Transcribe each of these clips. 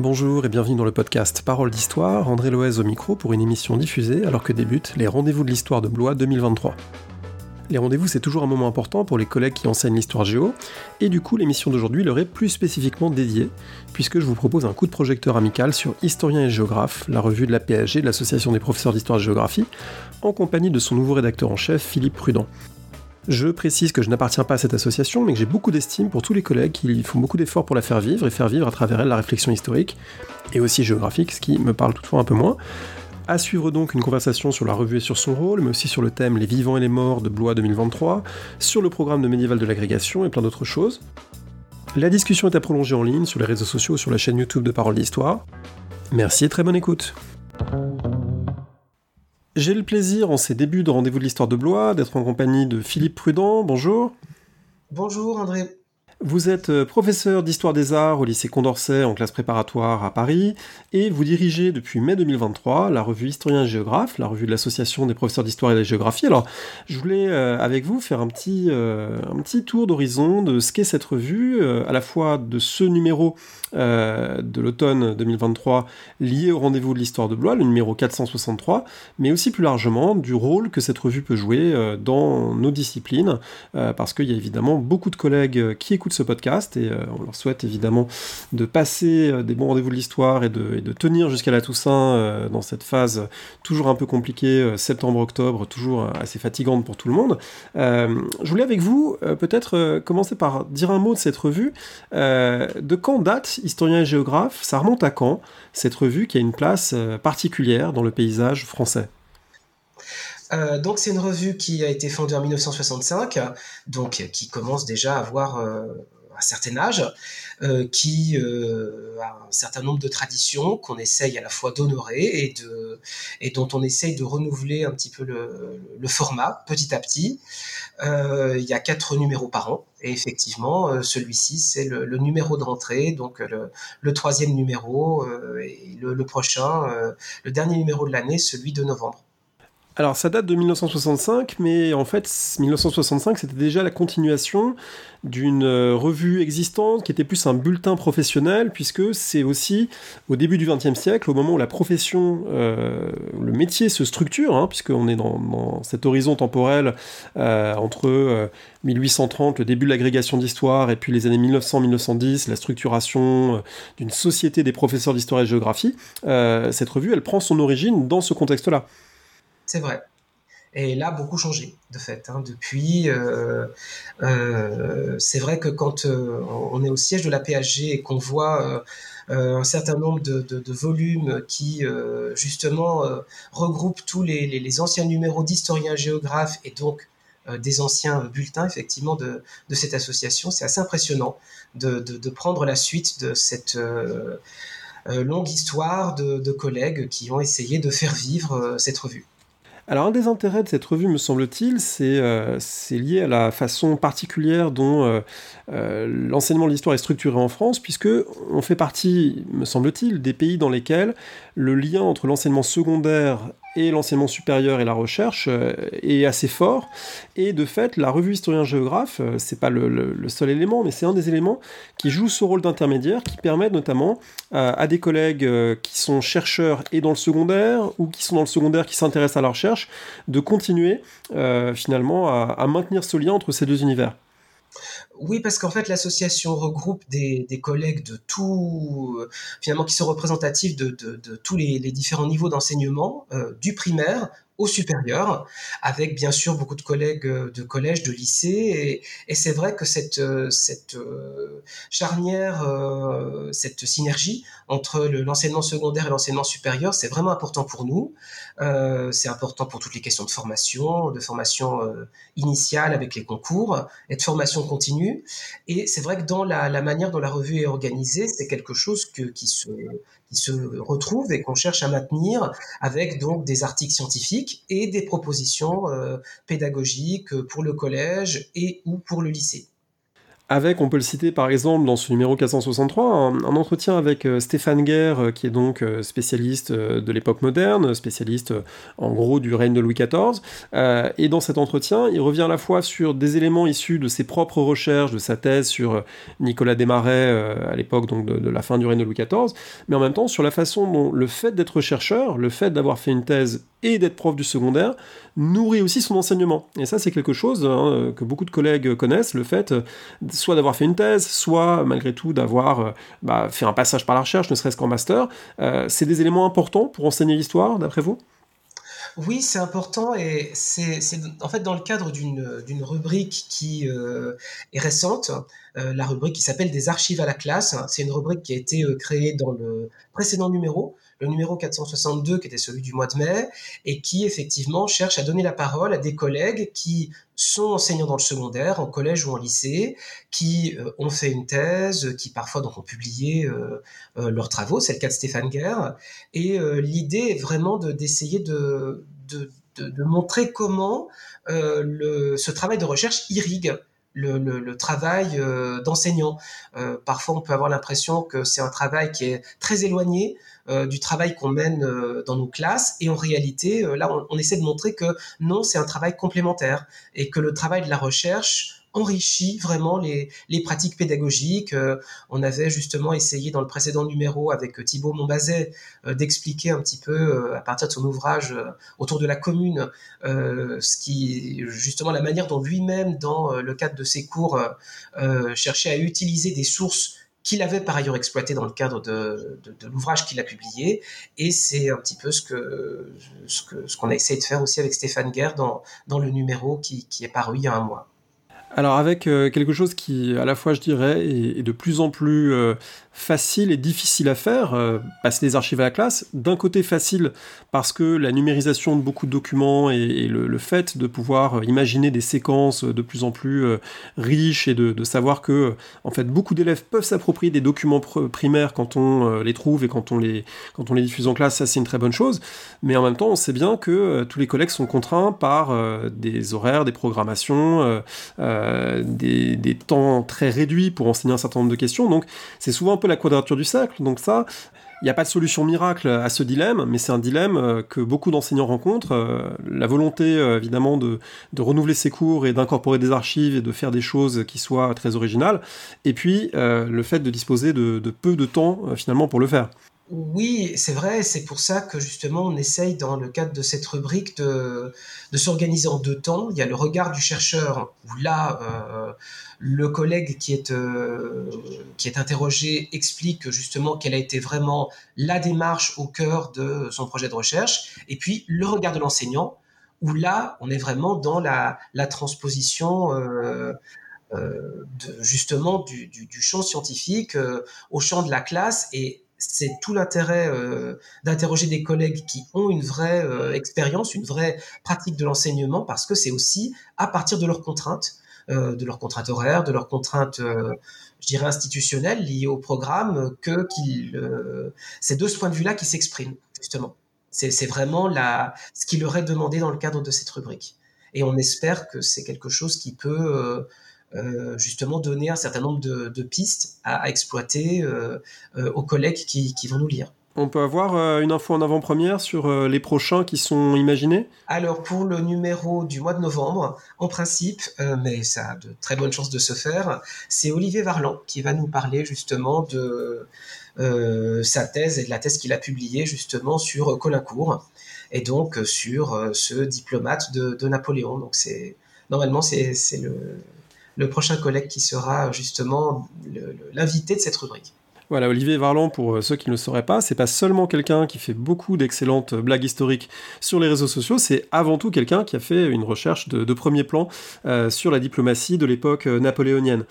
Bonjour et bienvenue dans le podcast Parole d'Histoire, André Loez au micro pour une émission diffusée alors que débutent les rendez-vous de l'histoire de Blois 2023. Les rendez-vous, c'est toujours un moment important pour les collègues qui enseignent l'histoire géo, et du coup, l'émission d'aujourd'hui leur est plus spécifiquement dédiée, puisque je vous propose un coup de projecteur amical sur Historien et Géographe, la revue de la PSG, de l'Association des professeurs d'histoire et géographie, en compagnie de son nouveau rédacteur en chef, Philippe Prudent. Je précise que je n'appartiens pas à cette association, mais que j'ai beaucoup d'estime pour tous les collègues qui font beaucoup d'efforts pour la faire vivre et faire vivre à travers elle la réflexion historique, et aussi géographique, ce qui me parle toutefois un peu moins. À suivre donc une conversation sur la revue et sur son rôle, mais aussi sur le thème Les vivants et les morts de Blois 2023, sur le programme de médiéval de l'agrégation et plein d'autres choses. La discussion est à prolonger en ligne sur les réseaux sociaux sur la chaîne YouTube de Parole d'Histoire. Merci et très bonne écoute. J'ai le plaisir, en ces débuts de Rendez-vous de l'Histoire de Blois, d'être en compagnie de Philippe Prudent. Bonjour. Bonjour André. Vous êtes euh, professeur d'histoire des arts au lycée Condorcet en classe préparatoire à Paris et vous dirigez depuis mai 2023 la revue Historien et Géographe, la revue de l'association des professeurs d'histoire et de géographie. Alors, je voulais euh, avec vous faire un petit, euh, un petit tour d'horizon de ce qu'est cette revue, à la fois de ce numéro de l'automne 2023 lié au rendez-vous de l'histoire de Blois, le numéro 463, mais aussi plus largement du rôle que cette revue peut jouer dans nos disciplines, parce qu'il y a évidemment beaucoup de collègues qui écoutent ce podcast et euh, on leur souhaite évidemment de passer euh, des bons rendez-vous de l'histoire et de, tenir jusqu'à la Toussaint euh, dans cette phase toujours un peu compliquée, septembre-octobre, toujours assez fatigante pour tout le monde. je voulais avec vous peut-être commencer par dire un mot de cette revue. de quand date Historien et géographe Ça remonte à quand cette revue qui a une place particulière dans le paysage français? Donc c'est une revue qui a été fondée en 1965, donc qui commence déjà à avoir un certain âge, euh, qui euh, a un certain nombre de traditions qu'on essaye à la fois d'honorer et, et dont on essaye de renouveler un petit peu le, format petit à petit. Euh, il y a quatre numéros par an et effectivement celui-ci c'est le, numéro de rentrée, donc le, troisième numéro et le prochain, le dernier numéro de l'année, celui de novembre. Alors ça date de 1965, mais en fait 1965 c'était déjà la continuation d'une euh, revue existante qui était plus un bulletin professionnel, puisque c'est aussi au début du XXe siècle, au moment où la profession, euh, le métier se structure, hein, puisqu'on est dans, cet horizon temporel euh, entre 1830, le début de l'agrégation d'histoire, et puis les années 1900-1910, la structuration d'une société des professeurs d'histoire et de géographie, cette revue elle prend son origine dans ce contexte-là. C'est vrai. Et là, beaucoup changé, de fait. Hein. Depuis, euh, euh, c'est vrai que quand euh, on est au siège de la PHG et qu'on voit un certain nombre de, volumes qui, justement, regroupent tous les, anciens numéros d'historiens géographes et donc des anciens bulletins, effectivement, de, cette association, c'est assez impressionnant de, prendre la suite de cette... longue histoire de, collègues qui ont essayé de faire vivre cette revue. Alors un des intérêts de cette revue, me semble-t-il, c'est euh, lié à la façon particulière dont euh, euh, l'enseignement de l'histoire est structuré en France, puisque on fait partie, me semble-t-il, des pays dans lesquels le lien entre l'enseignement secondaire et l'enseignement supérieur et la recherche euh, est assez fort. Et de fait, la revue Historien-Géographe, euh, c'est pas le, seul élément, mais c'est un des éléments qui joue ce rôle d'intermédiaire, qui permet notamment euh, à des collègues qui sont chercheurs et dans le secondaire, ou qui sont dans le secondaire qui s'intéressent à la recherche, de continuer finalement à maintenir ce lien entre ces deux univers. Oui, parce qu'en fait, l'association regroupe des, collègues de tout, finalement, qui sont représentatifs de, tous les, différents niveaux d'enseignement, euh, du primaire au supérieur, avec bien sûr beaucoup de collègues euh, de collège, de lycée. Et, c'est vrai que cette, euh, cette euh, charnière, cette synergie entre l'enseignement secondaire et l'enseignement supérieur, c'est vraiment important pour nous. c'est important pour toutes les questions de formation, de formation initiale avec les concours et de formation continue. Et c'est vrai que dans la, la, manière dont la revue est organisée, c'est quelque chose que, qui, se, qui se retrouve et qu'on cherche à maintenir avec donc des articles scientifiques et des propositions euh, pédagogiques pour le collège et ou pour le lycée. Avec, on peut le citer par exemple dans ce numéro 463, un, entretien avec euh, Stéphane Guerre, euh, qui est donc euh, spécialiste de l'époque moderne, spécialiste en gros du règne de Louis XIV. et dans cet entretien, il revient à la fois sur des éléments issus de ses propres recherches, de sa thèse sur Nicolas Desmarais à l'époque donc de, de, la fin du règne de Louis XIV, mais en même temps sur la façon dont le fait d'être chercheur, le fait d'avoir fait une thèse et d'être prof du secondaire nourrit aussi son enseignement. Et ça, c'est quelque chose hein, que beaucoup de collègues connaissent, le fait soit d'avoir fait une thèse, soit malgré tout d'avoir euh, bah, fait un passage par la recherche, ne serait-ce qu'en master. Euh, c'est des éléments importants pour enseigner l'histoire, d'après vous? Oui, c'est important et c'est en fait dans le cadre d'une rubrique qui euh, est récente, la rubrique qui s'appelle Des archives à la classe. C'est une rubrique qui a été créée dans le précédent numéro, le numéro 462 qui était celui du mois de mai et qui effectivement cherche à donner la parole à des collègues qui sont enseignants dans le secondaire, en collège ou en lycée, qui euh, ont fait une thèse, qui parfois donc ont publié euh, euh, leurs travaux. C'est le cas de Stéphane Guerre. Et l'idée est vraiment d'essayer de, de, de, montrer comment le, ce travail de recherche irrigue le, le, travail d'enseignant. Parfois, on peut avoir l'impression que c'est un travail qui est très éloigné euh, du travail qu'on mène dans nos classes, et en réalité, là, on, essaie de montrer que non, c'est un travail complémentaire, et que le travail de la recherche enrichit vraiment les, pratiques pédagogiques. Euh, on avait justement essayé dans le précédent numéro avec Thibaut Montbazet euh, d'expliquer un petit peu euh, à partir de son ouvrage autour de la commune ce qui justement la manière dont lui-même dans le cadre de ses cours cherchait à utiliser des sources qu'il avait par ailleurs exploitées dans le cadre de, de, l'ouvrage qu'il a publié. Et c'est un petit peu ce que ce qu'on ce a essayé de faire aussi avec Stéphane Guerre dans, dans le numéro qui, qui est paru il y a un mois. Alors avec euh, quelque chose qui, à la fois, je dirais, est, de plus en plus euh, facile et difficile à faire, euh, passer les archives à la classe. D'un côté facile parce que la numérisation de beaucoup de documents et, le, fait de pouvoir imaginer des séquences de plus en plus riches et de, savoir que, en fait, beaucoup d'élèves peuvent s'approprier des documents primaires quand on les trouve et quand on les, quand on les diffuse en classe, ça c'est une très bonne chose. Mais en même temps, on sait bien que tous les collègues sont contraints par des horaires, des programmations. Euh, des, temps très réduits pour enseigner un certain nombre de questions. Donc c'est souvent un peu la quadrature du cercle. Donc ça, il n'y a pas de solution miracle à ce dilemme, mais c'est un dilemme euh, que beaucoup d'enseignants rencontrent. Euh, la volonté, évidemment, de, renouveler ses cours et d'incorporer des archives et de faire des choses qui soient très originales. Et puis, le fait de disposer de peu de temps, finalement, pour le faire. Oui, c'est vrai, c'est pour ça que justement on essaye dans le cadre de cette rubrique de, s'organiser en deux temps. Il y a le regard du chercheur, où là, euh, le collègue qui est, euh, qui est interrogé explique justement quelle a été vraiment la démarche au cœur de son projet de recherche, et puis le regard de l'enseignant, où là, on est vraiment dans la, transposition. Euh, justement du, du, champ scientifique au champ de la classe et c'est tout l'intérêt euh, d'interroger des collègues qui ont une vraie euh, expérience, une vraie pratique de l'enseignement, parce que c'est aussi à partir de leurs contraintes, euh, de leurs contraintes horaires, de leurs contraintes, je dirais, institutionnelles liées au programme, que c'est de ce point de vue-là qu'ils s'expriment, justement. C'est vraiment ce qui leur est demandé dans le cadre de cette rubrique. Et on espère que c'est quelque chose qui peut justement donner un certain nombre de, pistes à, exploiter euh, euh, aux collègues qui, vont nous lire. On peut avoir une info en avant-première sur les prochains qui sont imaginés? Alors pour le numéro du mois de novembre, en principe, mais ça a de très bonnes chances de se faire, c'est Olivier Varlan qui va nous parler justement de sa thèse et de la thèse qu'il a publiée justement sur Colincourt et donc sur ce diplomate de, de Napoléon. Donc c'est normalement c'est le le prochain collègue qui sera justement l'invité de cette rubrique. Voilà, Olivier Varlan, pour euh, ceux qui ne le sauraient pas, c'est pas seulement quelqu'un qui fait beaucoup d'excellentes blagues historiques sur les réseaux sociaux, c'est avant tout quelqu'un qui a fait une recherche de, premier plan euh, sur la diplomatie de l'époque euh, napoléonienne.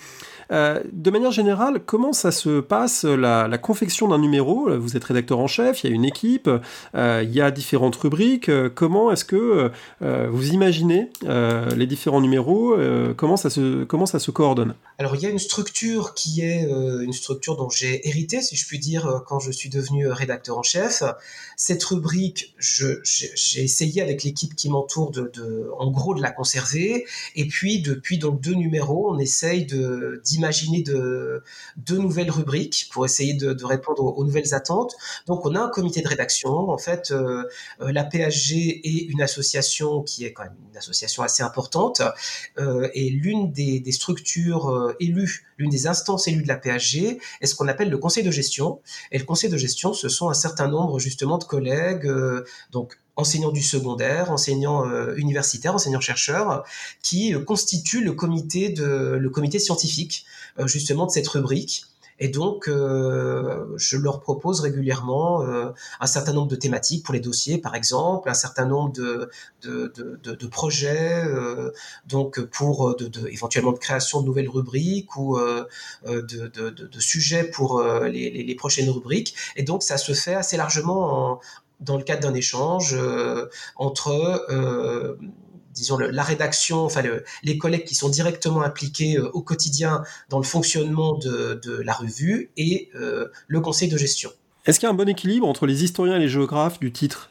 Euh, de manière générale, comment ça se passe la, confection d'un numéro? Vous êtes rédacteur en chef, il y a une équipe, euh, il y a différentes rubriques. comment est-ce que euh, vous imaginez les différents numéros? Comment, ça se, comment se coordonne? Alors il y a une structure qui est une structure dont j'ai hérité, si je puis dire, quand je suis devenu rédacteur en chef. Cette rubrique, j'ai essayé avec l'équipe qui m'entoure de, en gros de la conserver. Et puis depuis donc deux numéros, on essaye de d'imaginer de, de nouvelles rubriques pour essayer de, répondre aux, nouvelles attentes. Donc on a un comité de rédaction. En fait, la PHG est une association qui est quand même une association assez importante et l'une des, des structures élues, l'une des instances élues de la PHG est ce qu'on appelle le conseil de gestion. Et le conseil de gestion, ce sont un certain nombre justement de collègues, donc enseignants du secondaire, enseignants euh, universitaires, enseignants chercheurs, qui euh, constituent le comité de le comité scientifique euh, justement de cette rubrique. Et donc, je leur propose régulièrement un certain nombre de thématiques pour les dossiers, par exemple, un certain nombre de, de, de, de projets, donc pour de, éventuellement de création de nouvelles rubriques ou de, sujets pour les, les, les, prochaines rubriques. Et donc, ça se fait assez largement en, dans le cadre d'un échange euh, entre euh, disons la rédaction, enfin les collègues qui sont directement impliqués euh, au quotidien dans le fonctionnement de, de la revue et le conseil de gestion. Est-ce qu'il y a un bon équilibre entre les historiens et les géographes du titre?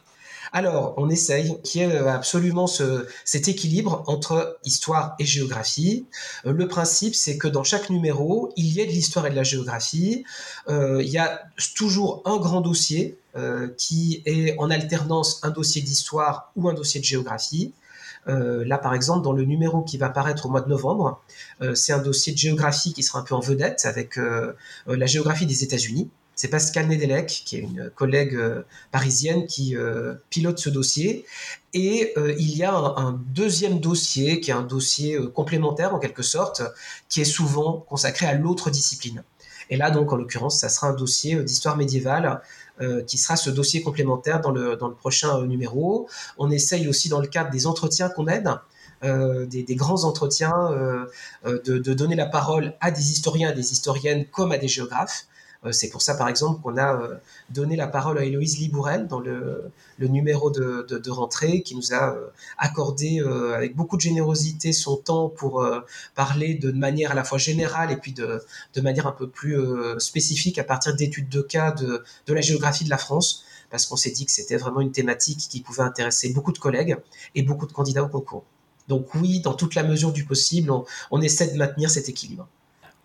Alors, on essaye qu'il y ait absolument ce, cet équilibre entre histoire et géographie. le principe, c'est que dans chaque numéro, il y ait de l'histoire et de la géographie. il y a toujours un grand dossier qui est en alternance un dossier d'histoire ou un dossier de géographie. Euh, là, par exemple, dans le numéro qui va paraître au mois de novembre, euh, c'est un dossier de géographie qui sera un peu en vedette avec la géographie des États-Unis. C'est Pascal Nedelec, qui est une collègue parisienne, qui pilote ce dossier. Et il y a un, un, deuxième dossier, qui est un dossier complémentaire en quelque sorte, qui est souvent consacré à l'autre discipline. Et là, donc, en l'occurrence, ça sera un dossier d'histoire médiévale euh, qui sera ce dossier complémentaire dans le, prochain euh, numéro. On essaye aussi dans le cadre des entretiens qu'on aide. Euh, des, grands entretiens, de, de, donner la parole à des historiens, à des historiennes comme à des géographes. Euh, c'est pour ça, par exemple, qu'on a euh, donné la parole à Héloïse Libourel dans le, numéro de, rentrée, qui nous a euh, accordé avec beaucoup de générosité son temps pour parler de manière à la fois générale et puis de, manière un peu plus spécifique à partir d'études de cas de, la géographie de la France parce qu'on s'est dit que c'était vraiment une thématique qui pouvait intéresser beaucoup de collègues et beaucoup de candidats au concours. Donc oui, dans toute la mesure du possible, on essaie de maintenir cet équilibre.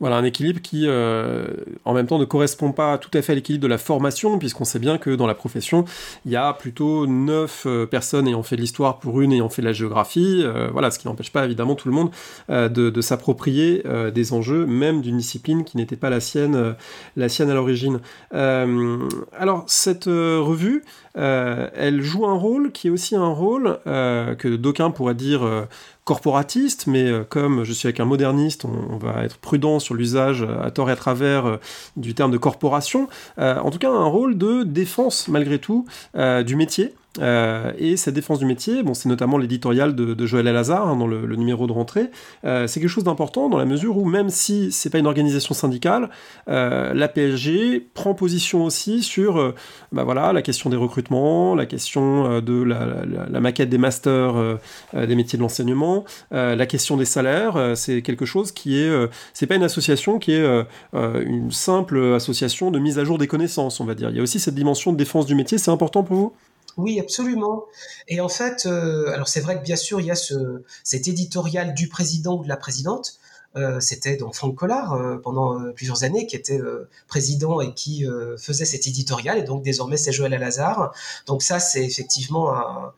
Voilà, un équilibre qui, euh, en même temps, ne correspond pas tout à fait à l'équilibre de la formation, puisqu'on sait bien que dans la profession, il y a plutôt neuf euh, personnes ayant fait l'histoire pour une ayant fait la géographie. Euh, voilà, ce qui n'empêche pas évidemment tout le monde de, s'approprier des enjeux, même d'une discipline qui n'était pas la sienne, la sienne à l'origine. alors, cette revue, elle joue un rôle qui est aussi un rôle que d'aucuns pourraient dire corporatiste, mais euh, comme je suis avec un moderniste, on, va être prudent sur l'usage euh, à tort et à travers euh, du terme de corporation. en tout cas, un rôle de défense malgré tout du métier. Euh, et cette défense du métier, bon, c'est notamment l'éditorial de, de, Joël Alazar hein, dans le, numéro de rentrée. Euh, c'est quelque chose d'important dans la mesure où même si c'est pas une organisation syndicale, euh, la PSG prend position aussi sur, bah voilà, la question des recrutements, la question de la, maquette des masters des métiers de l'enseignement, la question des salaires. c'est quelque chose qui est, c'est pas une association qui est une simple association de mise à jour des connaissances, on va dire. Il y a aussi cette dimension de défense du métier. C'est important pour vous? Oui, absolument. Et en fait, euh, alors c'est vrai que bien sûr, il y a ce, cet éditorial du président ou de la présidente. Euh, c'était donc Franck Collard euh, pendant plusieurs années qui était président et qui faisait cet éditorial. Et donc désormais, c'est Joël Alazar. Donc ça, c'est effectivement un,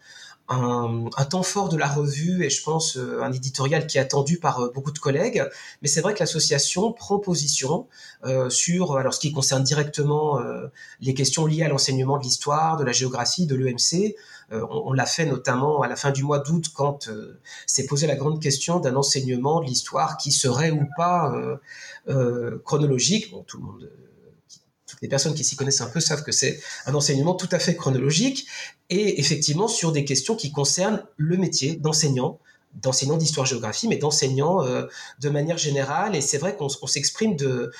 un, un, temps fort de la revue et je pense euh, un éditorial qui est attendu par euh, beaucoup de collègues. Mais c'est vrai que l'association prend position euh, sur alors ce qui concerne directement euh, les questions liées à l'enseignement de l'histoire, de la géographie, de l'EMC. on, on l'a fait notamment à la fin du mois d'août quand s'est posé la grande question d'un enseignement de l'histoire qui serait ou pas chronologique. Bon, tout le monde les personnes qui s'y connaissent un peu savent que c'est un enseignement tout à fait chronologique et effectivement sur des questions qui concernent le métier d'enseignant, d'enseignant d'histoire-géographie, mais d'enseignant euh, de manière générale. Et c'est vrai qu'on s'exprime de,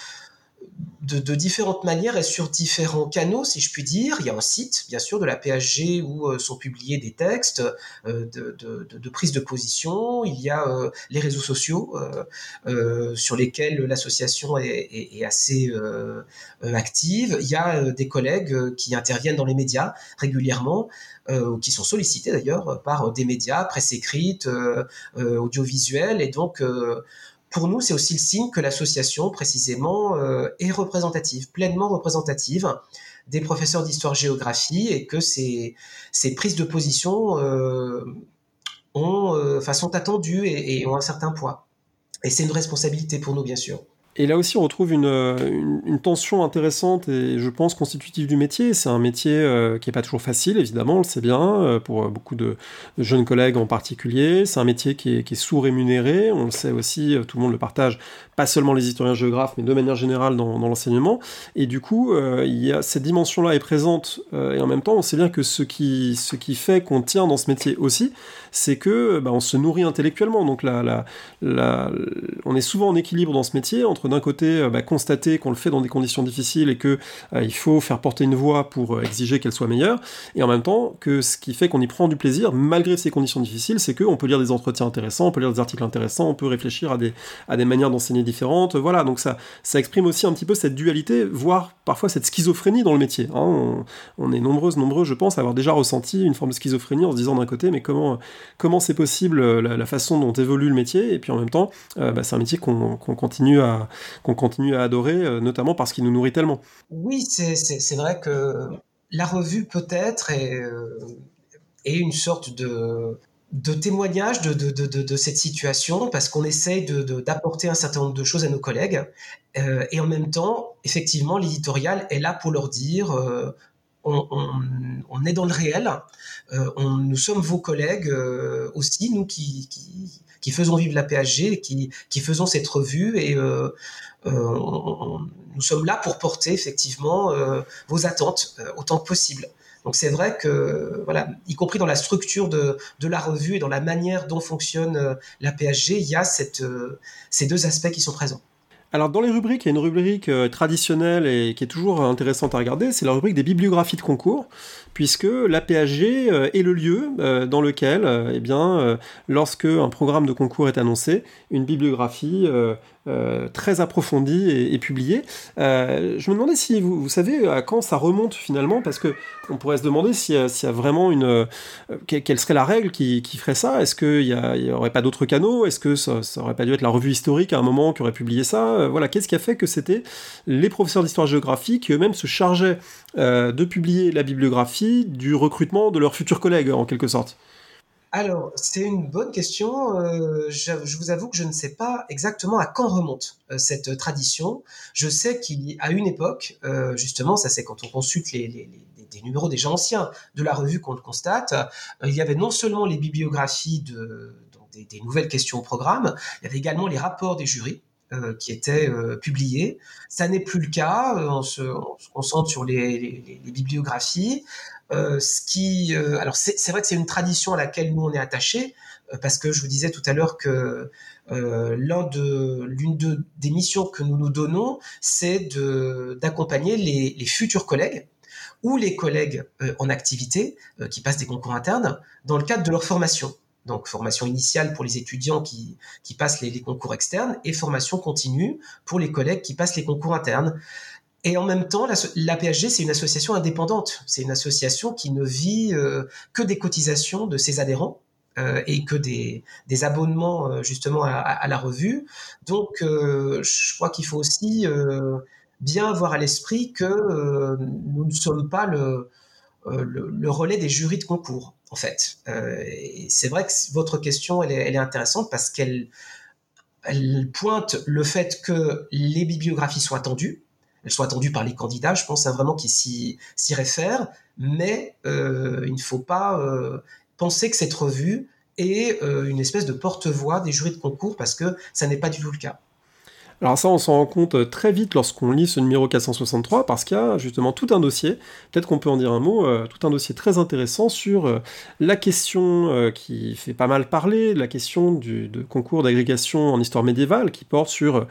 de, différentes manières et sur différents canaux, si je puis dire. Il y a un site, bien sûr, de la PHG où euh, sont publiés des textes euh, de, de, prise de position. Il y a euh, les réseaux sociaux sur lesquels l'association est, assez active. Il y a des collègues qui interviennent dans les médias régulièrement. qui sont sollicités d'ailleurs par des médias, presse écrite, audiovisuelle, et donc pour nous, c'est aussi le signe que l'association, précisément, est représentative, pleinement représentative des professeurs d'histoire-géographie et que ces, prises de position ont, enfin, sont attendues et ont un certain poids. Et c'est une responsabilité pour nous, bien sûr. Et là aussi, on retrouve une, une, tension intéressante et je pense constitutive du métier. C'est un métier euh, qui n'est pas toujours facile, évidemment, on le sait bien, euh, pour beaucoup de, jeunes collègues en particulier. C'est un métier qui est, sous-rémunéré, on le sait aussi, euh, tout le monde le partage, pas seulement les historiens géographes, mais de manière générale dans, l'enseignement. Et du coup, il y a, cette dimension-là est présente, et en même temps, on sait bien que ce qui, ce qui fait qu'on tient dans ce métier aussi, c'est que bah, on se nourrit intellectuellement. Donc là, on est souvent en équilibre dans ce métier entre d'un côté euh, bah, constater qu'on le fait dans des conditions difficiles et que euh, il faut faire porter une voix pour euh, exiger qu'elle soit meilleure, et en même temps que ce qui fait qu'on y prend du plaisir malgré ces conditions difficiles, c'est qu'on peut lire des entretiens intéressants, on peut lire des articles intéressants, on peut réfléchir à des, à des manières d'enseigner différentes. Voilà, donc ça, ça exprime aussi un petit peu cette dualité, voire parfois cette schizophrénie dans le métier. Hein. On, est nombreuses, nombreux, je pense, à avoir déjà ressenti une forme de schizophrénie en se disant d'un côté, mais comment comment c'est possible la, façon dont évolue le métier, et puis en même temps, bah, c'est un métier qu'on continue à, qu'on continue à adorer, euh, notamment parce qu'il nous nourrit tellement. Oui, c'est vrai que la revue peut-être est, euh, une sorte de, témoignage de, cette situation parce qu'on essaye d'apporter un certain nombre de choses à nos collègues euh, et en même temps, effectivement, l'éditorial est là pour leur dire on, est dans le réel, on, nous sommes vos collègues aussi, nous qui, qui, faisons vivre la PHG, qui, qui faisons cette revue et euh, nous sommes là pour porter effectivement euh, vos attentes euh, autant que possible. Donc c'est vrai que, voilà, y compris dans la structure de, de, la revue et dans la manière dont fonctionne la PSG, il y a cette, ces deux aspects qui sont présents. Alors dans les rubriques, il y a une rubrique traditionnelle et qui est toujours intéressante à regarder, c'est la rubrique des bibliographies de concours puisque l'APHG euh, est le lieu euh, dans lequel, euh, eh bien, lorsque un programme de concours est annoncé, une bibliographie très approfondie est, publiée. je me demandais si vous, savez à quand ça remonte finalement, parce que on pourrait se demander s'il y, a vraiment une... quelle serait la règle qui, ferait ça. Est-ce qu'il n'y aurait pas d'autres canaux? Est-ce que ça, ça, aurait pas dû être la revue historique à un moment qui aurait publié ça? Voilà, qu'est-ce qui a fait que c'était les professeurs d'histoire-géographie qui eux-mêmes se chargeaient de publier la bibliographie du recrutement de leurs futurs collègues, en quelque sorte? Alors, c'est une bonne question. Euh, je, vous avoue que je ne sais pas exactement à quand remonte euh, cette tradition. Je sais qu'à une époque, euh, justement, ça c'est quand on consulte les, des numéros déjà anciens de la revue qu'on le constate, il y avait non seulement les bibliographies de, des, des, nouvelles questions au programme, il y avait également les rapports des jurys. Euh, qui étaient euh, publiés. Ça n'est plus le cas. Euh, on se, on, sur les, les, les bibliographies. Ce qui, alors c'est vrai que c'est une tradition à laquelle nous on est attaché parce que je vous disais tout à l'heure que l'un de l'une de, des missions que nous nous donnons, c'est d'accompagner les, les, futurs collègues ou les collègues en activité qui passent des concours internes dans le cadre de leur formation donc formation initiale pour les étudiants qui, qui passent les, concours externes et formation continue pour les collègues qui passent les concours internes. Et en même temps, la, PSG, c'est une association indépendante. C'est une association qui ne vit euh, que des cotisations de ses adhérents euh, et que des, abonnements euh, justement à, la revue. Donc, je crois qu'il faut aussi bien avoir à l'esprit que nous ne sommes pas le, relais des jurys de concours en fait. C'est vrai que votre question, elle est, intéressante parce qu'elle elle pointe le fait que les bibliographies soient attendues, elles soient attendues par les candidats, je pense vraiment qu'ils s'y réfèrent, mais euh, il ne faut pas euh, penser que cette revue est une espèce de porte-voix des jurys de concours parce que ça n'est pas du tout le cas. Alors ça, on s'en rend compte euh, très vite lorsqu'on lit ce numéro 463, parce qu'il y a justement tout un dossier, peut-être qu'on peut en dire un mot, euh, tout un dossier très intéressant sur euh, la question qui fait pas mal parler, la question du, concours d'agrégation en histoire médiévale, qui porte sur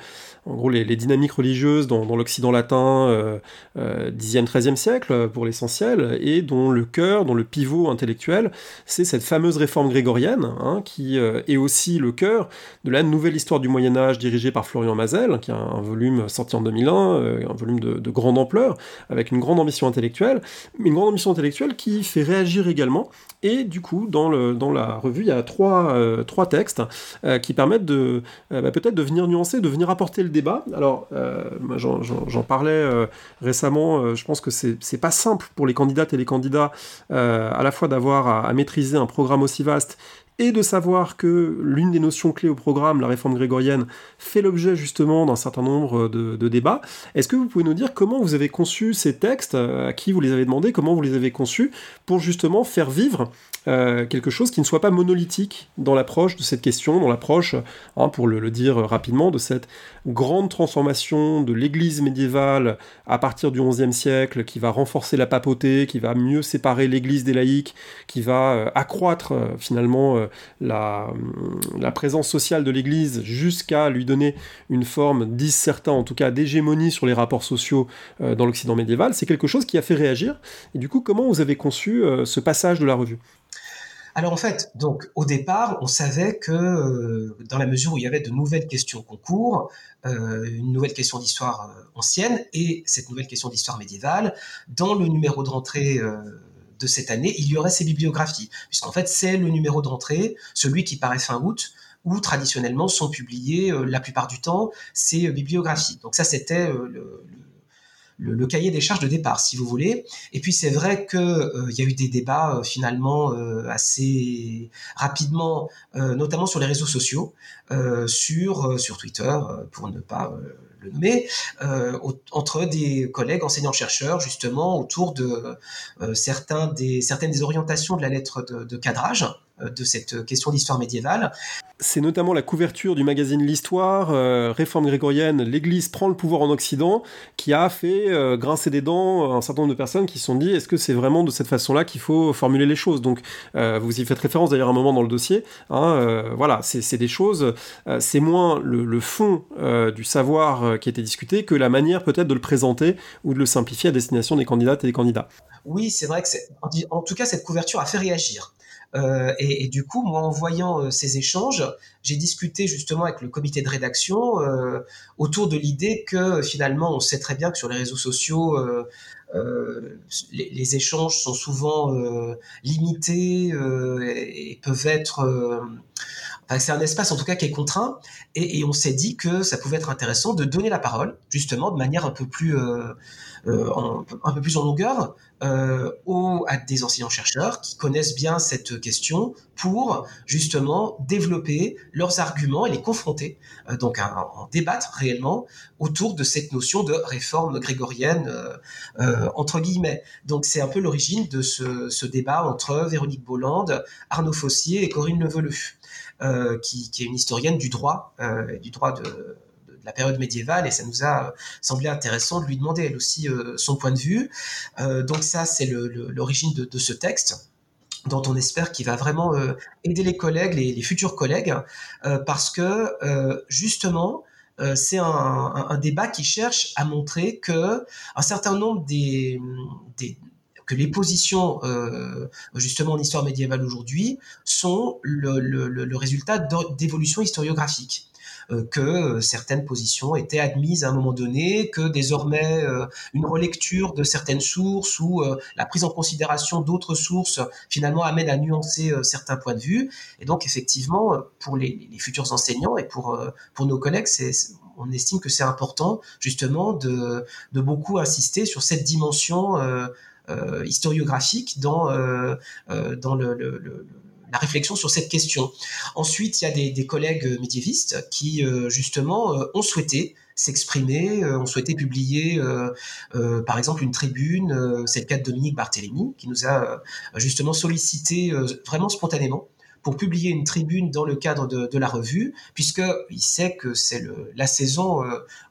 en gros les, dynamiques religieuses dans, l'Occident latin euh, 10e, 13e siècle pour l'essentiel, et dont le cœur, dont le pivot intellectuel, c'est cette fameuse réforme grégorienne, hein, qui est aussi le cœur de la nouvelle histoire du Moyen Âge dirigée par Florian Mazet, Mademoiselle, qui est un, volume sorti en 2001, un volume de, grande ampleur, avec une grande ambition intellectuelle, mais une grande ambition intellectuelle qui fait réagir également. Et du coup, dans, la revue, il y a trois, trois textes qui permettent de bah, peut-être de venir nuancer, de venir apporter le débat. Alors, j'en parlais récemment, je pense que c'est pas simple pour les candidates et les candidats à la fois d'avoir à maîtriser un programme aussi vaste et de savoir que l'une des notions clés au programme, la réforme grégorienne, fait l'objet justement d'un certain nombre de, débats. Est-ce que vous pouvez nous dire comment vous avez conçu ces textes, à qui vous les avez demandés, comment vous les avez conçus, pour justement faire vivre euh, quelque chose qui ne soit pas monolithique dans l'approche de cette question, dans l'approche, hein, pour le, dire rapidement, de cette grande transformation de l'Église médiévale à partir du XIe siècle, qui va renforcer la papauté, qui va mieux séparer l'Église des laïcs, qui va euh, accroître euh, finalement la, la, présence sociale de l'Église jusqu'à lui donner une forme, disent certains en tout cas, d'hégémonie sur les rapports sociaux dans l'Occident médiéval. C'est quelque chose qui a fait réagir. Et du coup, comment vous avez conçu ce passage de la revue? Alors en fait, donc au départ, on savait que euh, dans la mesure où il y avait de nouvelles questions concours, euh, une nouvelle question d'histoire euh, ancienne et cette nouvelle question d'histoire médiévale, dans le numéro de rentrée de cette année, il y aurait ces bibliographies, puisqu'en fait c'est le numéro de rentrée, celui qui paraît fin août, où traditionnellement sont publiées la plupart du temps ces bibliographies. Donc ça c'était le, le, cahier des charges de départ, si vous voulez. Et puis c'est vrai qu'il euh, y a eu des débats euh, finalement euh, assez rapidement, notamment sur les réseaux sociaux, sur sur Twitter, pour ne pas le nommer, entre des collègues enseignants-chercheurs justement autour de certains des certaines des orientations de la lettre de cadrage de cette question d'histoire médiévale c'est notamment la couverture du magazine L'Histoire, euh, Réforme grégorienne, l'Église prend le pouvoir en Occident, qui a fait euh, grincer des dents un certain nombre de personnes qui se sont dit est-ce que c'est vraiment de cette façon-là qu'il faut formuler les choses? Donc, euh, vous y faites référence d'ailleurs un moment dans le dossier. Hein, voilà, c'est des choses, c'est moins le, fond du savoir qui a été discuté que la manière peut-être de le présenter ou de le simplifier à destination des candidates et des candidats. Oui, c'est vrai que en tout cas cette couverture a fait réagir. Euh, et, du coup, moi, en voyant euh, ces échanges, j'ai discuté justement avec le comité de rédaction euh, autour de l'idée que finalement, on sait très bien que sur les réseaux sociaux, les, échanges sont souvent limités et peuvent être c'est un espace en tout cas qui est contraint. Et on s'est dit que ça pouvait être intéressant de donner la parole justement de manière un peu plus euh, un peu plus en longueur euh, aux, à des enseignants-chercheurs qui connaissent bien cette question pour justement développer leurs arguments et les confronter, euh, donc en débattre réellement autour de cette notion de réforme grégorienne entre guillemets. Donc c'est un peu l'origine de ce, débat entre Véronique Bolland, Arnaud Fossier et Corinne Levelu, qui, qui, est une historienne du droit, du droit de la période médiévale et ça nous a euh, semblé intéressant de lui demander elle aussi euh, son point de vue. Euh, donc ça, c'est l'origine de, ce texte dont on espère qu'il va vraiment aider les collègues, les, futurs collègues, parce que justement, c'est un, débat qui cherche à montrer que un certain nombre des, que les positions justement en histoire médiévale aujourd'hui sont le, le résultat d'évolutions historiographiques. Euh, que euh, certaines positions étaient admises à un moment donné, que désormais euh, une relecture de certaines sources ou la prise en considération d'autres sources finalement amène à nuancer certains points de vue. Et donc effectivement, pour les, futurs enseignants et pour, pour nos collègues, c'est on estime que c'est important justement de, de, beaucoup insister sur cette dimension historiographique dans, dans le, la réflexion sur cette question. Ensuite, il y a des, collègues médiévistes qui, euh, justement, euh, ont souhaité s'exprimer, euh, ont souhaité publier, par exemple, une tribune. c'est le cas de Dominique Barthélémy, qui nous a justement sollicité vraiment spontanément pour publier une tribune dans le cadre de, la revue, puisqu'il sait que c'est la saison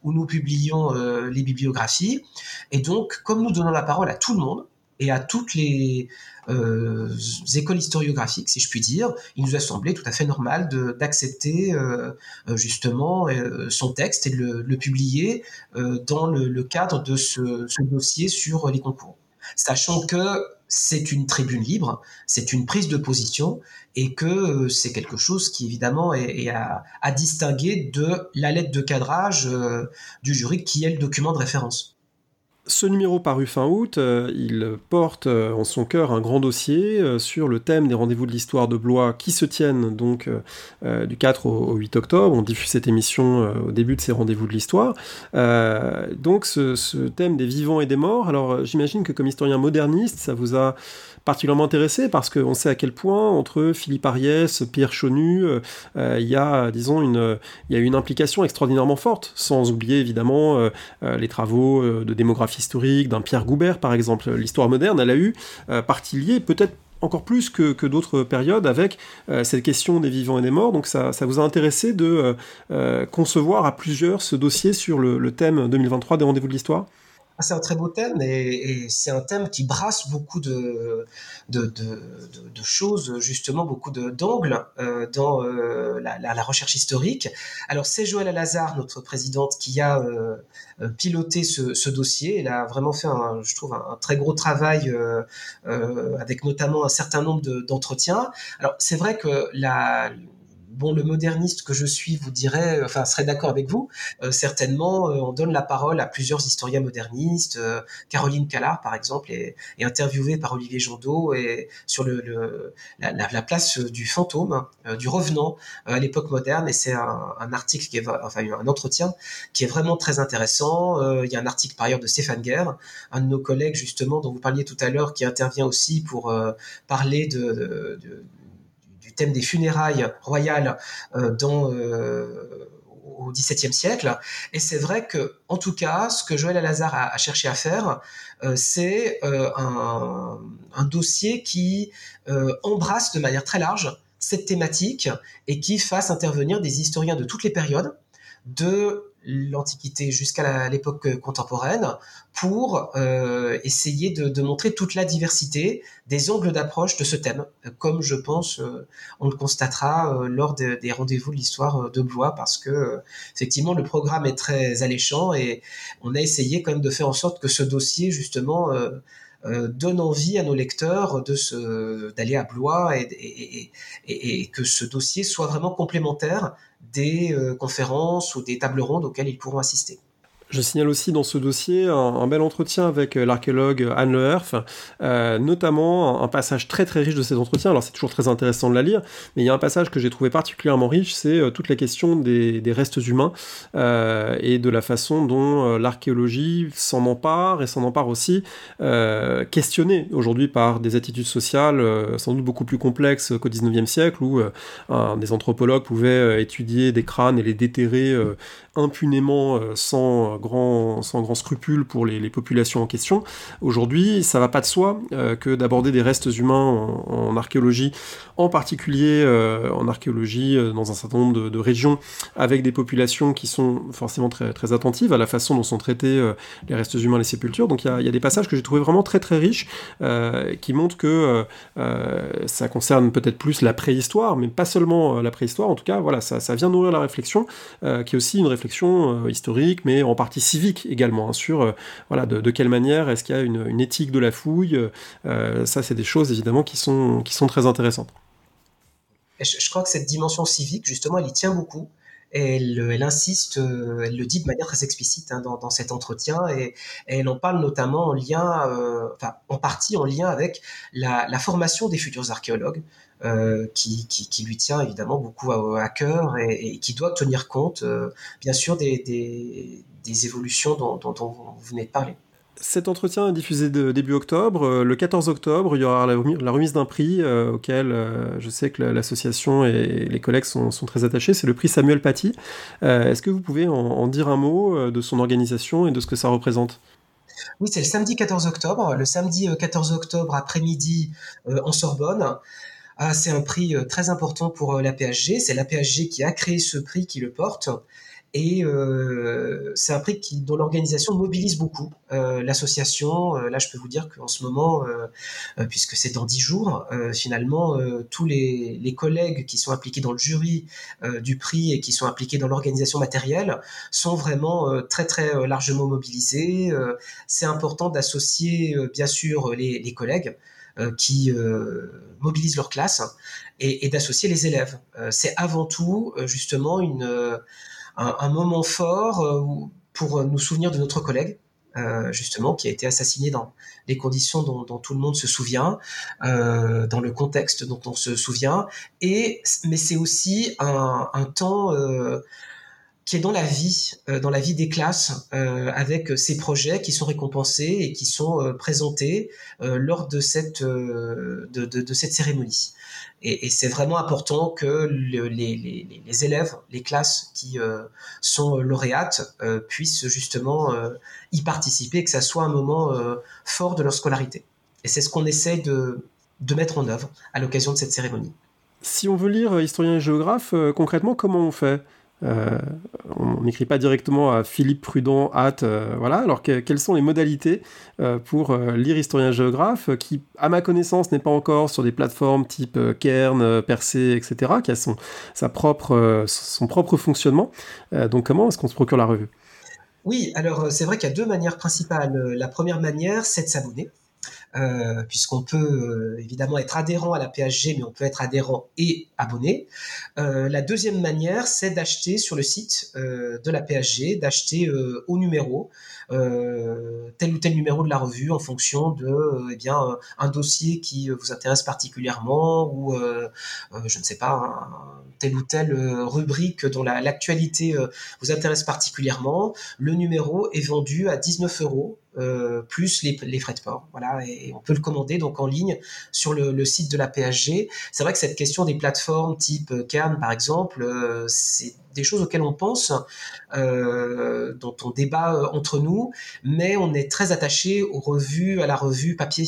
où nous publions les bibliographies. Et donc, comme nous donnons la parole à tout le monde, et à toutes les euh, écoles historiographiques, si je puis dire, il nous a semblé tout à fait normal d'accepter euh, euh, justement son texte et de le, publier dans le, cadre de ce, dossier sur les concours. sachant que c'est une tribune libre, c'est une prise de position et que c'est quelque chose qui évidemment est, à, distinguer de la lettre de cadrage du jury qui est le document de référence. Ce numéro paru fin août, euh, il porte euh, en son cœur un grand dossier euh, sur le thème des rendez-vous de l'histoire de Blois qui se tiennent donc du 4 au, 8 octobre. On diffuse cette émission au début de ces rendez-vous de l'histoire. donc ce, thème des vivants et des morts, alors j'imagine que comme historien moderniste, ça vous a particulièrement intéressé parce qu'on sait à quel point entre Philippe Ariès, Pierre Chonu, il y a, disons, une, il y a une implication extraordinairement forte, sans oublier évidemment les travaux de démographie historique d'un Pierre Goubert, par exemple. L'histoire moderne, elle a eu partie liée, peut-être encore plus que, d'autres périodes avec cette question des vivants et des morts. Donc ça, vous a intéressé de concevoir à plusieurs ce dossier sur le thème 2023 des rendez-vous de l'histoire? Ah, c'est un très beau thème et, c'est un thème qui brasse beaucoup de, choses, justement beaucoup d'angles euh, dans euh, la, recherche historique. Alors c'est Joël Alazar, notre présidente, qui a euh, piloté ce, dossier. Elle a vraiment fait, un, je trouve, un, très gros travail avec notamment un certain nombre d'entretiens. Alors c'est vrai que la bon, le moderniste que je suis vous dirait, enfin, serait d'accord avec vous. Euh, certainement, euh, on donne la parole à plusieurs historiens modernistes. Euh, Caroline Callard, par exemple, est, interviewée par Olivier Jondot et sur le, la, place du fantôme, du revenant à l'époque moderne. Et c'est un, article qui est, enfin, un entretien qui est vraiment très intéressant. il y a un article par ailleurs de Stéphane Guerre, un de nos collègues justement dont vous parliez tout à l'heure, qui intervient aussi pour parler de thème des funérailles royales euh, dans euh, au XVIIe siècle. Et c'est vrai que, en tout cas, ce que Joël Alazar a, cherché à faire, euh, c'est un, un, dossier qui embrasse de manière très large cette thématique et qui fasse intervenir des historiens de toutes les périodes, de l'Antiquité jusqu'à l'époque contemporaine pour euh, essayer de, montrer toute la diversité des angles d'approche de ce thème, comme je pense euh, on le constatera euh, lors des rendez-vous de l'histoire de Blois, parce que effectivement le programme est très alléchant et on a essayé quand même de faire en sorte que ce dossier justement donne envie à nos lecteurs de se d'aller à Blois et, et, que ce dossier soit vraiment complémentaire des euh, conférences ou des tables rondes auxquelles ils pourront assister. Je signale aussi dans ce dossier un, bel entretien avec euh, l'archéologue Anne Leherf, euh, notamment un, passage très très riche de ces entretiens. Alors c'est toujours très intéressant de la lire, mais il y a un passage que j'ai trouvé particulièrement riche, c'est euh, toute la question des, restes humains et de la façon dont l'archéologie s'en empare et s'en empare aussi questionnée aujourd'hui par des attitudes sociales sans doute beaucoup plus complexes qu'au 19e siècle où des anthropologues pouvaient étudier des crânes et les déterrer impunément sans grand, sans grand scrupule pour les, populations en question. Aujourd'hui, ça va pas de soi euh, que d'aborder des restes humains en, archéologie, en particulier euh, en archéologie euh, dans un certain nombre de, régions, avec des populations qui sont forcément très, très attentives à la façon dont sont traités les restes humains, les sépultures. Donc il y, y a, des passages que j'ai trouvé vraiment très très riches, qui montrent que ça concerne peut-être plus la préhistoire, mais pas seulement la préhistoire. En tout cas, voilà, ça, ça vient nourrir la réflexion, qui est aussi une réflexion historique, mais en partie civique également, hein, sur euh, voilà, de, quelle manière est-ce qu'il y a une, éthique de la fouille. Euh, ça, c'est des choses évidemment qui sont, qui sont très intéressantes. Je, crois que cette dimension civique, justement, elle y tient beaucoup. Elle, insiste, euh, elle le dit de manière très explicite hein, dans, cet entretien, et, elle en parle notamment en lien, enfin en partie en lien avec la, formation des futurs archéologues, qui, qui, lui tient évidemment beaucoup à, cœur et, qui doit tenir compte, bien sûr, des évolutions dont, vous venez de parler. Cet entretien est diffusé début octobre. Euh, le 14 octobre, il y aura la, remise d'un prix euh, auquel euh, je sais que l'association et les collègues sont, très attachés. C'est le prix Samuel Paty. Est-ce que vous pouvez en, dire un mot de son organisation et de ce que ça représente? Oui, c'est le samedi 14 octobre. Le samedi 14 octobre après-midi en Sorbonne. Ah, c'est un prix très important pour la PSG. C'est la PSG qui a créé ce prix qui le porte. Et euh, c'est un prix qui, dont l'organisation mobilise beaucoup euh, l'association. Euh, là, je peux vous dire qu'en ce moment, puisque c'est dans dix jours, finalement, tous les, les, collègues qui sont impliqués dans le jury du prix et qui sont impliqués dans l'organisation matérielle sont vraiment très très largement mobilisés. c'est important d'associer, bien sûr, les, les collègues. qui mobilisent leur classe et, et d'associer les élèves. c'est avant tout justement une un, moment fort euh, pour nous souvenir de notre collègue, euh, justement, qui a été assassiné dans les conditions dont, tout le monde se souvient, euh, dans le contexte dont on se souvient. Et mais c'est aussi un, temps qui est dans la vie, dans la vie des classes, avec ces projets qui sont récompensés et qui sont présentés lors de cette de, cette cérémonie. Et, c'est vraiment important que les, élèves, les classes qui euh, sont lauréates euh, puissent justement euh, y participer, que ça soit un moment fort de leur scolarité. Et c'est ce qu'on essaie de, de mettre en œuvre à l'occasion de cette cérémonie. Si on veut lire historien et géographe, concrètement, comment on fait? euh, on n'écrit pas directement à Philippe Prudent, hâte, euh, voilà. Alors quelles sont les modalités euh, pour lire historien géographe, qui, à ma connaissance, n'est pas encore sur des plateformes type Kern, Percé, etc., qui a son, sa propre, son propre fonctionnement. donc comment est-ce qu'on se procure la revue? Oui, alors c'est vrai qu'il y a deux manières principales. La première manière, c'est de s'abonner. Euh, puisqu'on peut euh, évidemment être adhérent à la PHG, mais on peut être adhérent et abonné. Euh, la deuxième manière, c'est d'acheter sur le site de la PHG, d'acheter au numéro tel ou tel numéro de la revue en fonction de eh bien un dossier qui vous intéresse particulièrement ou je ne sais pas telle ou telle rubrique dont l'actualité vous intéresse particulièrement. Le numéro est vendu à 19 euros euh, plus les, les, frais de port. Voilà, et on peut le commander donc en ligne sur le, le site de la PHG. C'est vrai que cette question des plateformes type Kern par exemple, euh, c'est des choses auxquelles on pense, euh, dont on débat entre nous, mais on est très attaché aux revues, à la revue papier.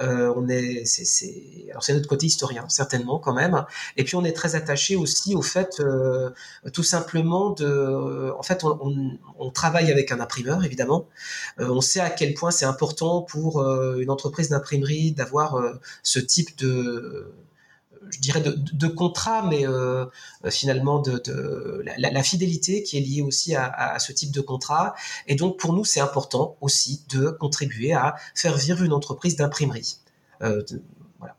Euh, on est, c'est, alors c'est notre côté historien certainement quand même. Et puis on est très attaché aussi au fait, euh, tout simplement de, en fait, on, travaille avec un imprimeur évidemment. Euh, on sait à quel point c'est important pour une entreprise d'imprimerie d'avoir ce type de je dirais de, de, contrat, mais euh, finalement de, de la, fidélité qui est liée aussi à, à, ce type de contrat. Et donc pour nous, c'est important aussi de contribuer à faire vivre une entreprise d'imprimerie. Euh, voilà.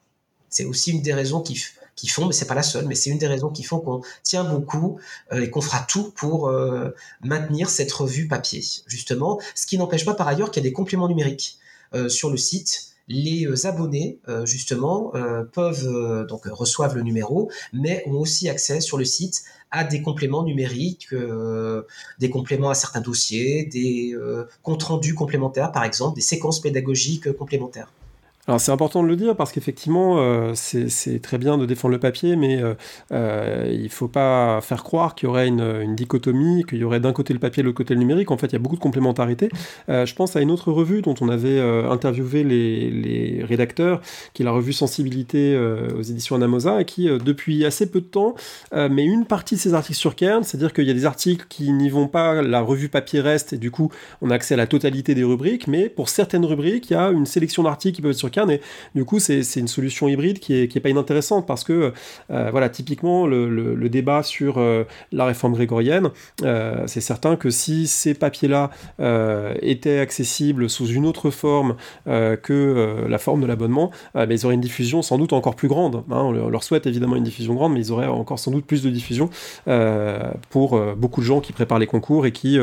C'est aussi une des raisons qui, qui font, mais c'est pas la seule, mais c'est une des raisons qui font qu'on tient beaucoup euh, et qu'on fera tout pour euh, maintenir cette revue papier, justement. Ce qui n'empêche pas par ailleurs qu'il y a des compléments numériques euh, sur le site les euh, abonnés euh, justement euh, peuvent donc reçoivent le numéro, mais ont aussi accès sur le site à des compléments numériques, des compléments à certains dossiers, des comptes rendus complémentaires par exemple, des séquences pédagogiques complémentaires. Alors c'est important de le dire parce qu'effectivement euh, c'est très bien de défendre le papier, mais euh, euh, il ne faut pas faire croire qu'il y aurait une, dichotomie, qu'il y aurait d'un côté le papier et de l'autre côté le numérique. En fait, il y a beaucoup de complémentarité. je pense à une autre revue dont on avait interviewé les, rédacteurs, qui est la revue Sensibilité aux éditions Anamosa, et qui depuis assez peu de temps met une partie de ses articles sur Kern, c'est-à-dire qu'il y a des articles qui n'y vont pas, la revue papier reste, et du coup on a accès à la totalité des rubriques, mais pour certaines rubriques, il y a une sélection d'articles qui peuvent être sur Et du coup c'est une solution hybride qui est, qui est pas inintéressante parce que euh, voilà typiquement le, débat sur euh, la réforme grégorienne, euh, c'est certain que si ces papiers-là étaient accessibles sous une autre forme que la forme de l'abonnement, ben, ils auraient une diffusion sans doute encore plus grande. Hein. on, leur souhaite évidemment une diffusion grande, mais ils auraient encore sans doute plus de diffusion pour beaucoup de gens qui préparent les concours et qui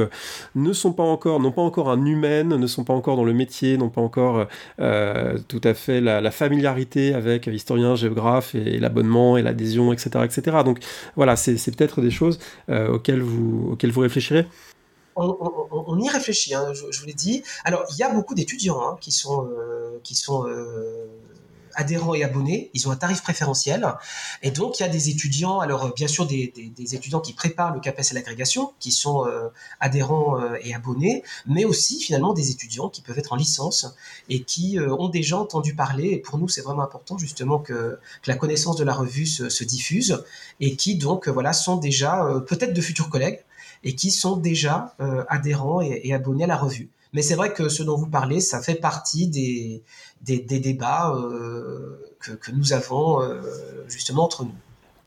ne sont pas encore, n'ont pas encore un humain, ne sont pas encore dans le métier, n'ont pas encore tout à fait la, familiarité avec historien, géographe et, l'abonnement et l'adhésion, etc., etc. Donc voilà, c'est peut-être des choses euh, auxquelles, vous, auxquelles vous réfléchirez. On, y réfléchit, hein, je, vous l'ai dit. Alors, il y a beaucoup d'étudiants hein, qui sont, euh, qui sont euh, adhérents et abonnés, ils ont un tarif préférentiel. Et donc, il y a des étudiants, alors bien sûr des, étudiants qui préparent le CAPES et l'agrégation, qui sont euh, adhérents euh, et abonnés, mais aussi finalement des étudiants qui peuvent être en licence et qui euh, ont déjà entendu parler. Et pour nous, c'est vraiment important justement que, la connaissance de la revue se, diffuse et qui donc voilà sont déjà peut-être de futurs collègues et qui sont déjà adhérents et, abonnés à la revue. Mais c'est vrai que ce dont vous parlez, ça fait partie des, des, débats que, que, nous avons justement entre nous.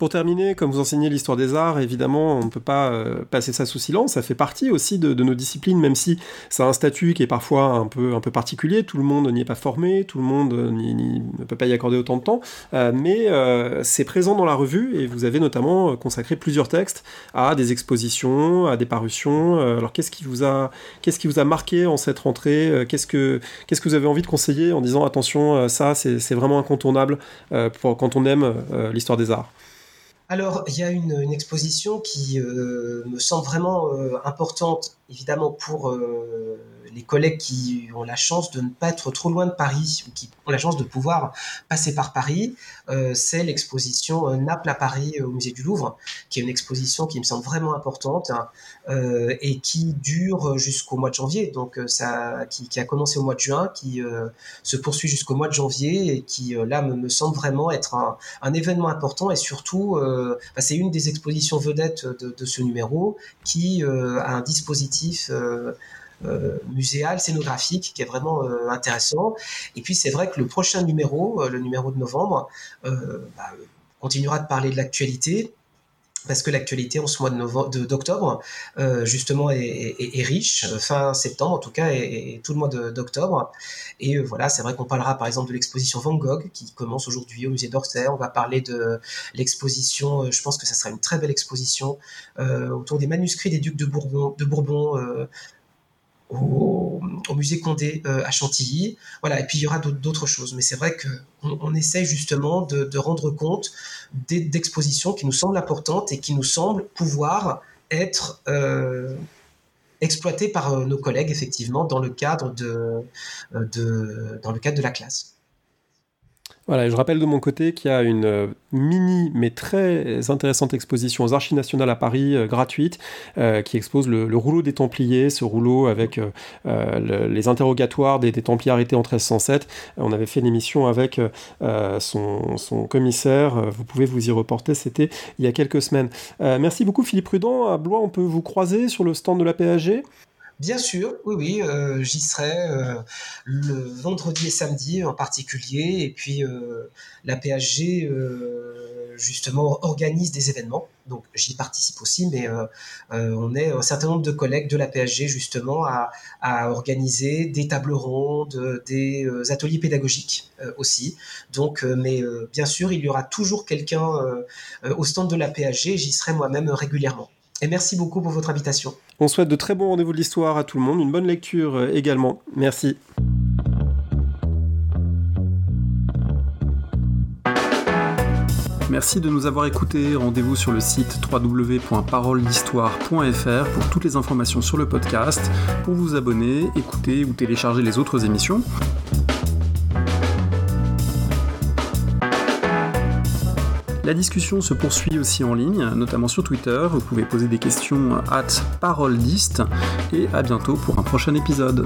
Pour terminer, comme vous enseignez l'histoire des arts, évidemment, on ne peut pas euh, passer ça sous silence. Ça fait partie aussi de, nos disciplines, même si ça a un statut qui est parfois un peu, un peu particulier. Tout le monde n'y est pas formé, tout le monde ne peut pas y accorder autant de temps. Euh, mais euh, c'est présent dans la revue et vous avez notamment consacré plusieurs textes à des expositions, à des parutions. alors qu'est-ce qui vous a, qu'est-ce qui vous a marqué en cette rentrée? Qu'est-ce que, qu'est-ce que vous avez envie de conseiller en disant attention, ça c'est vraiment incontournable quand on aime l'histoire des arts? Alors, il y a une, exposition qui euh, me semble vraiment euh, importante, évidemment, pour euh, les collègues qui ont la chance de ne pas être trop loin de Paris ou qui ont la chance de pouvoir passer par Paris, euh, c'est l'exposition euh, Naples à Paris euh, au musée du Louvre, qui est une exposition qui me semble vraiment importante hein, et qui dure jusqu'au mois de janvier. Donc ça, qui, a commencé au mois de juin, qui se poursuit jusqu'au mois de janvier et qui là me, semble vraiment être un, événement important et surtout, bah, c'est une des expositions vedettes de, ce numéro qui a un dispositif muséal, scénographique, qui est vraiment euh, intéressant. Et puis c'est vrai que le prochain numéro, euh, le numéro de novembre, bah, continuera de parler de l'actualité, parce que l'actualité en ce mois d'octobre justement est, riche. Fin septembre en tout cas et, tout le mois d'octobre. Et voilà c'est vrai qu'on parlera par exemple de l'exposition Van Gogh qui commence aujourd'hui au musée d'Orsay. On va parler de l'exposition je pense que ça sera une très belle exposition autour des manuscrits des ducs de Bourbon de Bourbon au, musée Condé euh, à Chantilly. Voilà, et puis il y aura d'autres choses. Mais c'est vrai qu'on on essaye justement de, rendre compte d'expositions qui nous semblent importantes et qui nous semblent pouvoir être euh, exploitées par euh, nos collègues, effectivement, dans le cadre de, de, dans le cadre de la classe. Voilà, je rappelle de mon côté qu'il y a une euh, mini mais très intéressante exposition aux Archives nationales à Paris, euh, gratuite, euh, qui expose le, rouleau des Templiers, ce rouleau avec les interrogatoires des, Templiers arrêtés en 1307. On avait fait une émission avec son, commissaire, vous pouvez vous y reporter, c'était il y a quelques semaines. merci beaucoup Philippe Prudent, à Blois on peut vous croiser sur le stand de la PAG Bien sûr, oui, oui, euh, j'y serai euh, le vendredi et samedi en particulier. Et puis euh, la PHG, justement, organise des événements. Donc j'y participe aussi, mais on est un certain nombre de collègues de la PHG, justement, à, à organiser des tables rondes, des ateliers pédagogiques aussi. Donc, mais bien sûr, il y aura toujours quelqu'un au stand de la PHG. J'y serai moi-même régulièrement. Et merci beaucoup pour votre invitation. On souhaite de très bons rendez-vous de l'histoire à tout le monde, une bonne lecture euh, également. Merci. Merci de nous avoir écoutés. Rendez-vous sur le site www.paroledhistoire.fr pour toutes les informations sur le podcast, pour vous abonner, écouter ou télécharger les autres émissions. La discussion se poursuit aussi en ligne, notamment sur Twitter. Vous pouvez poser des questions at paroledist et à bientôt pour un prochain épisode.